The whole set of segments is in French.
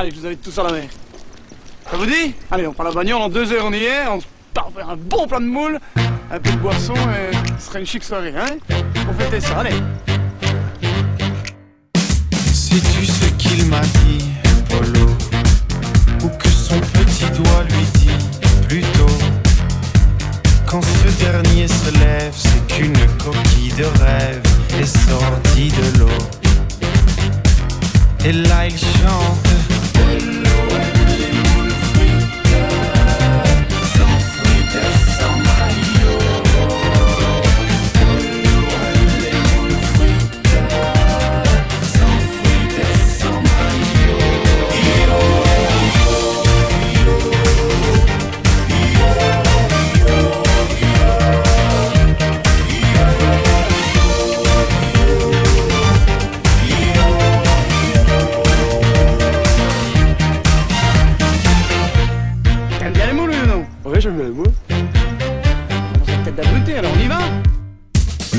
Allez, je vous invite tous à la mer. Ça vous dit Allez, on prend la bagnole, en deux heures on y est, on part faire un bon plat de moules, un peu de boisson et ce sera une chic soirée, hein On fêter ça, allez Sais-tu ce qu'il m'a dit, Polo Ou que son petit doigt lui dit plutôt? Quand ce dernier se lève, c'est qu'une coquille de rêve est sortie de l'eau. Et là il chante. Thank you.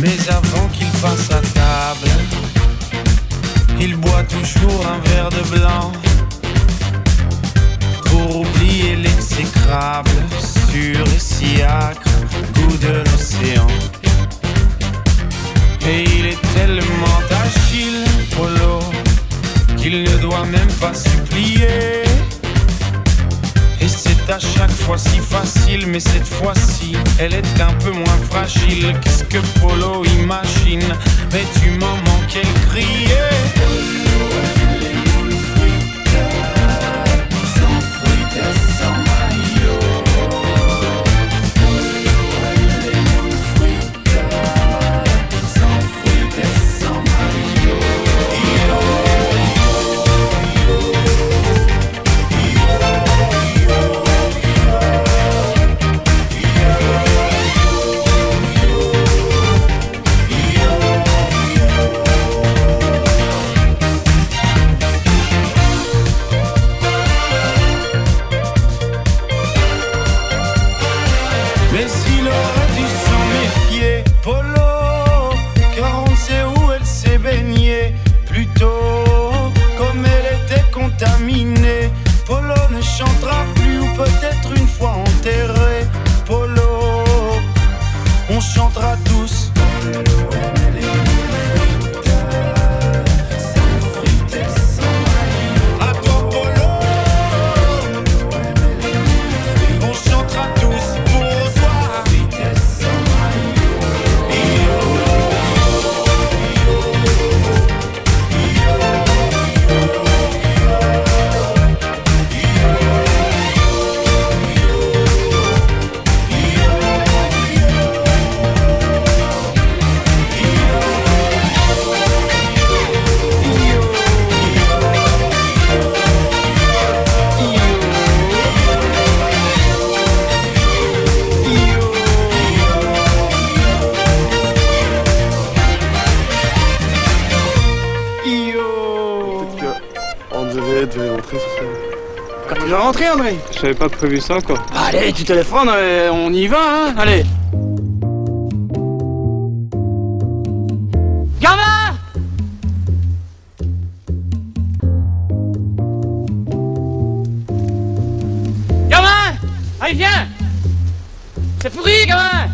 Mais avant qu'il passe à table, il boit toujours un verre de blanc pour oublier l'exécrable, sûr et si goût de l'océan. Et il est tellement agile, Polo, qu'il ne doit même pas supplier. À chaque fois si facile, mais cette fois-ci, elle est un peu moins fragile. Qu'est-ce que Polo imagine? Mais tu m'en manquais le crier. J'avais pas prévu ça, quoi. Allez, tu téléphones, euh, on y va, hein Allez Gamin Gamin Allez, viens C'est pourri, gamin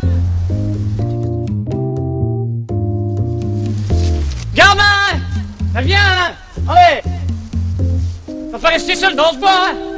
Gamin viens, Allez Va pas rester seul dans ce bois, hein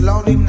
lonely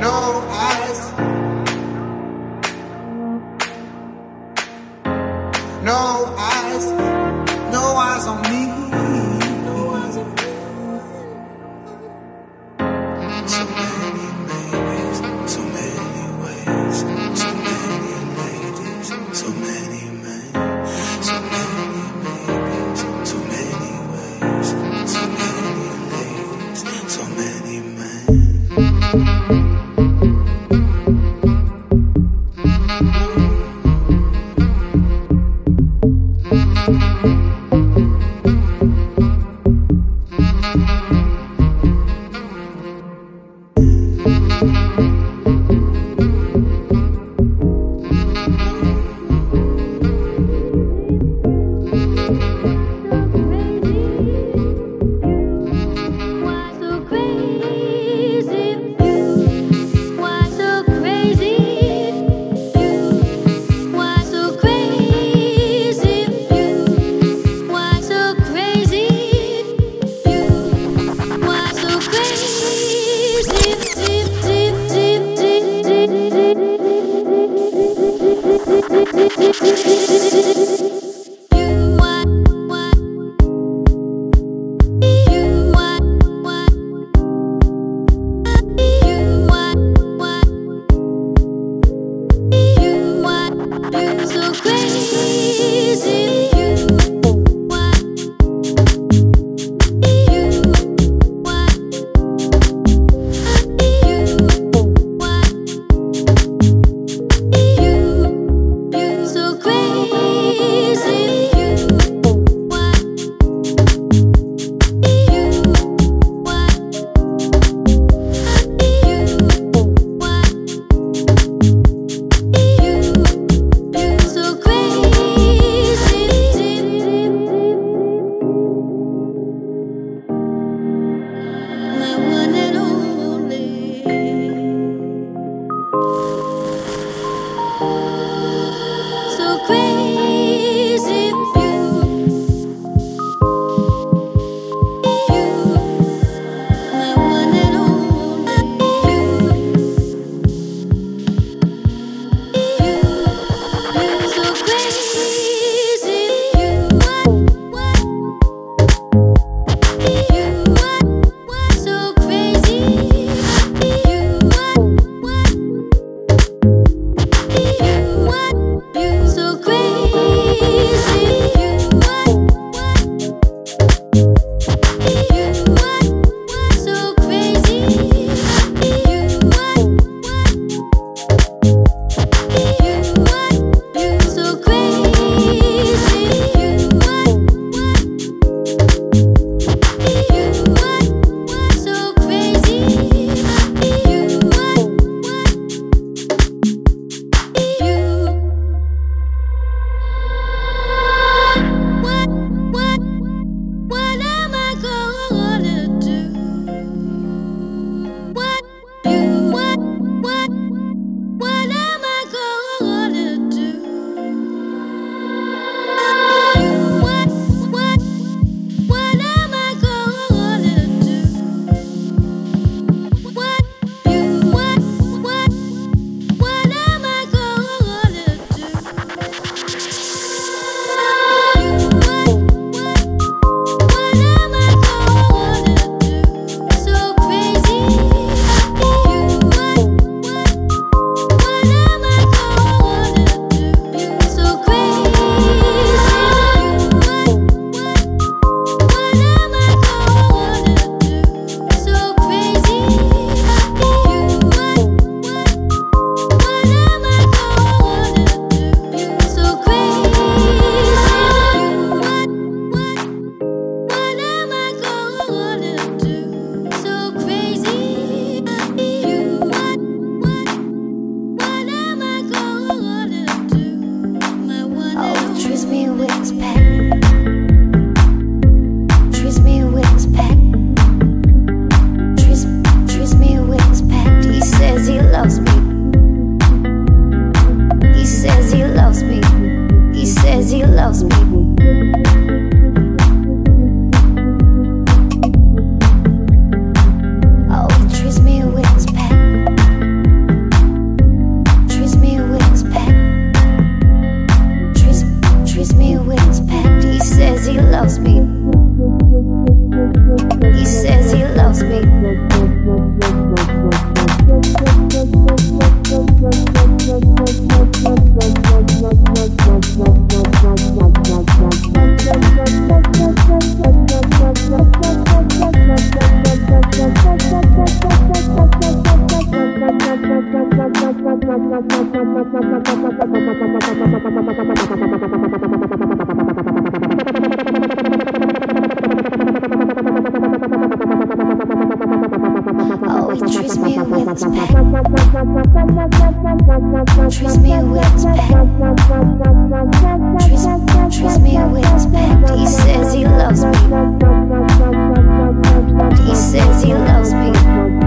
No eyes. He says he loves me.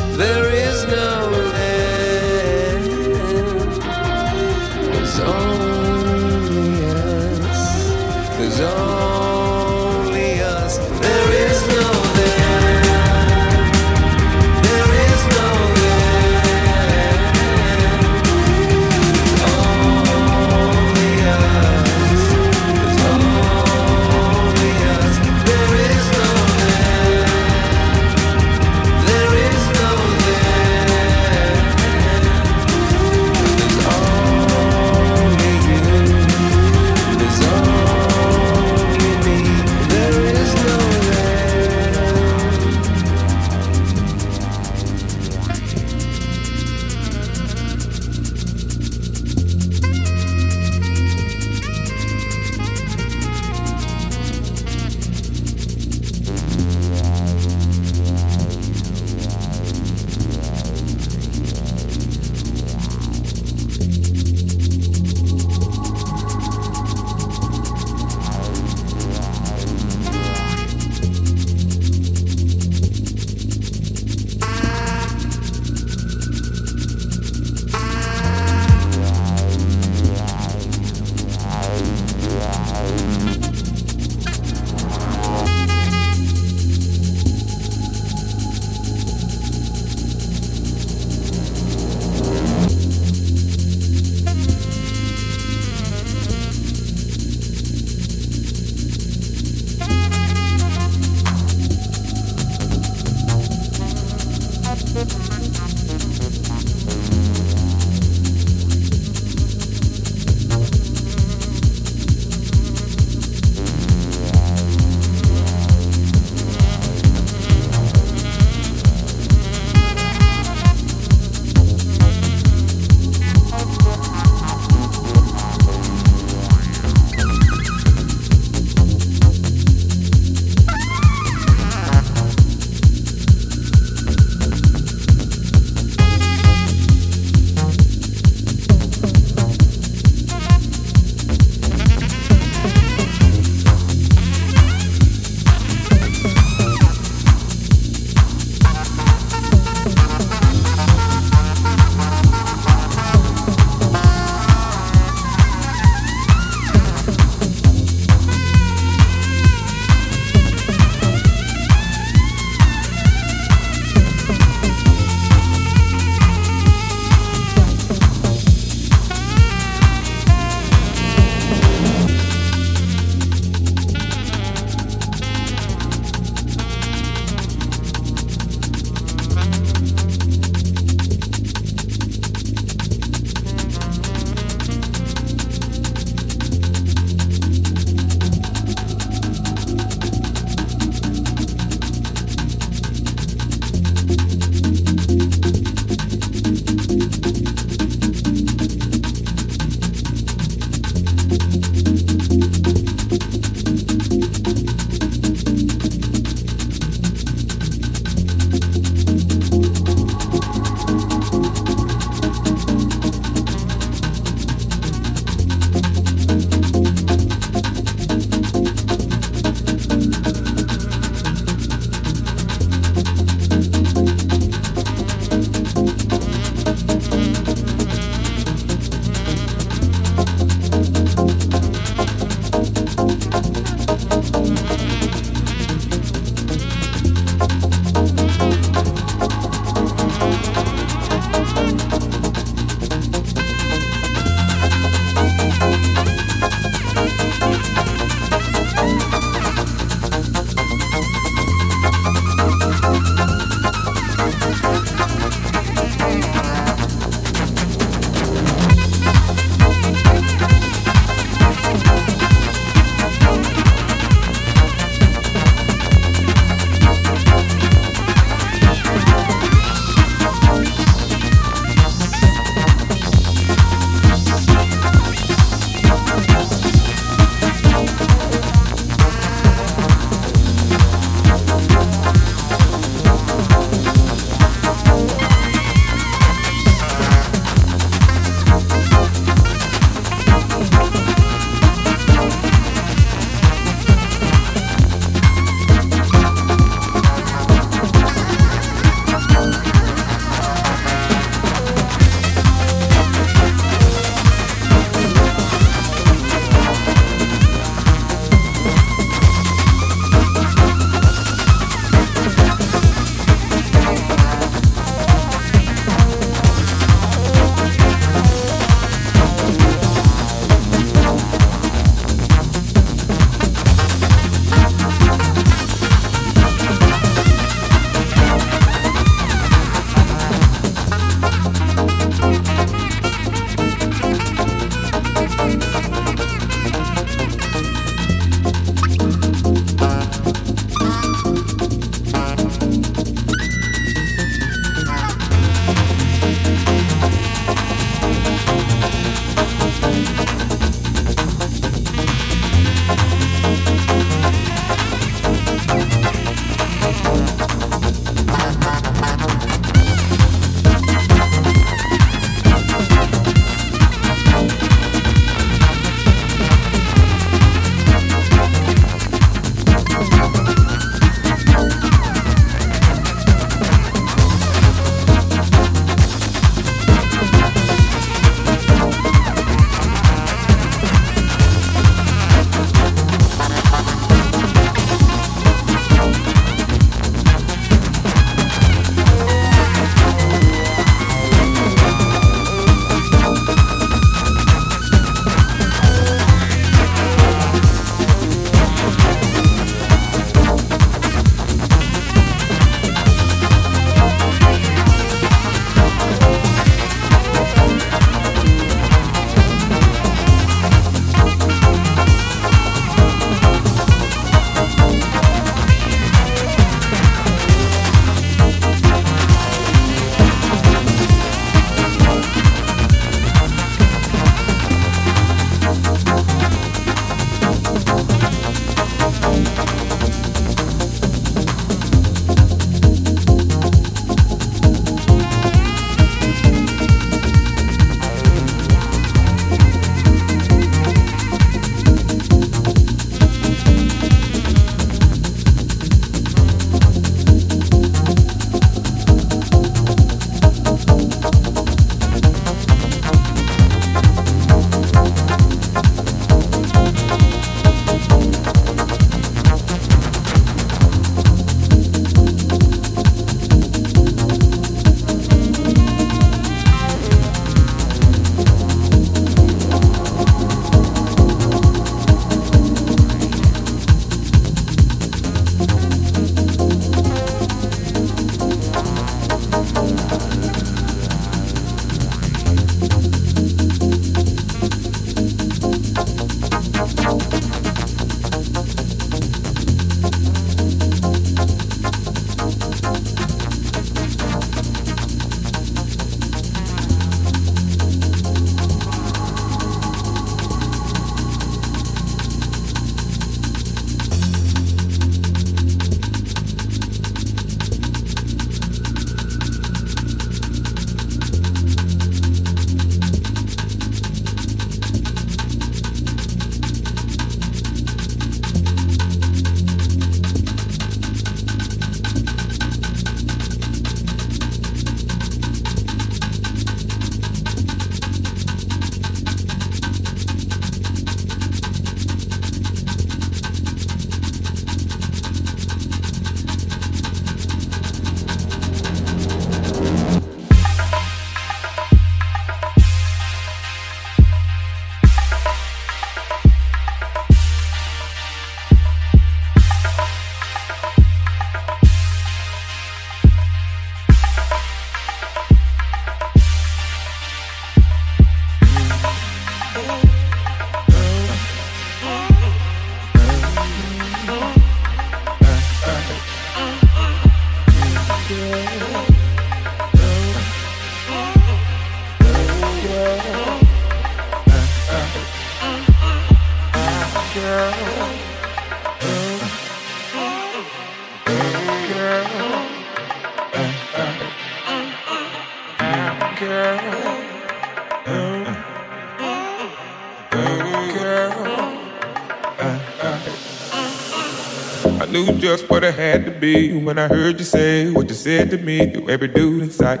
Knew just what I had to be when I heard you say what you said to me to every dude in sight.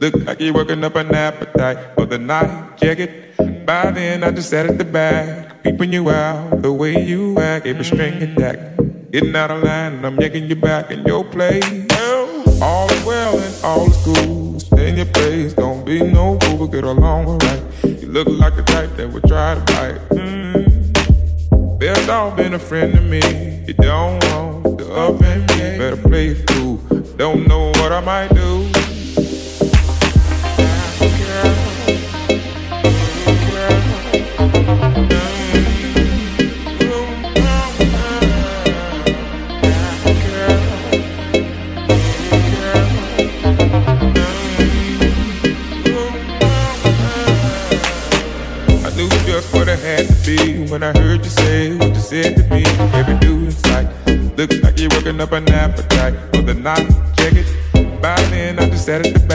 Look like you're working up an appetite for the night, it. By then I just sat at the back, peeping you out the way you act, a string attack. Getting out of line and I'm yanking you back in your place. All is well and all is cool. Stay in your place, don't be no fool, get along alright. You look like the type that would try to bite. Best off been a friend to me. You don't want to offend me. Better play it cool. Don't know what I might do. When I heard working up an appetite for the night. Check it. By then I just sat at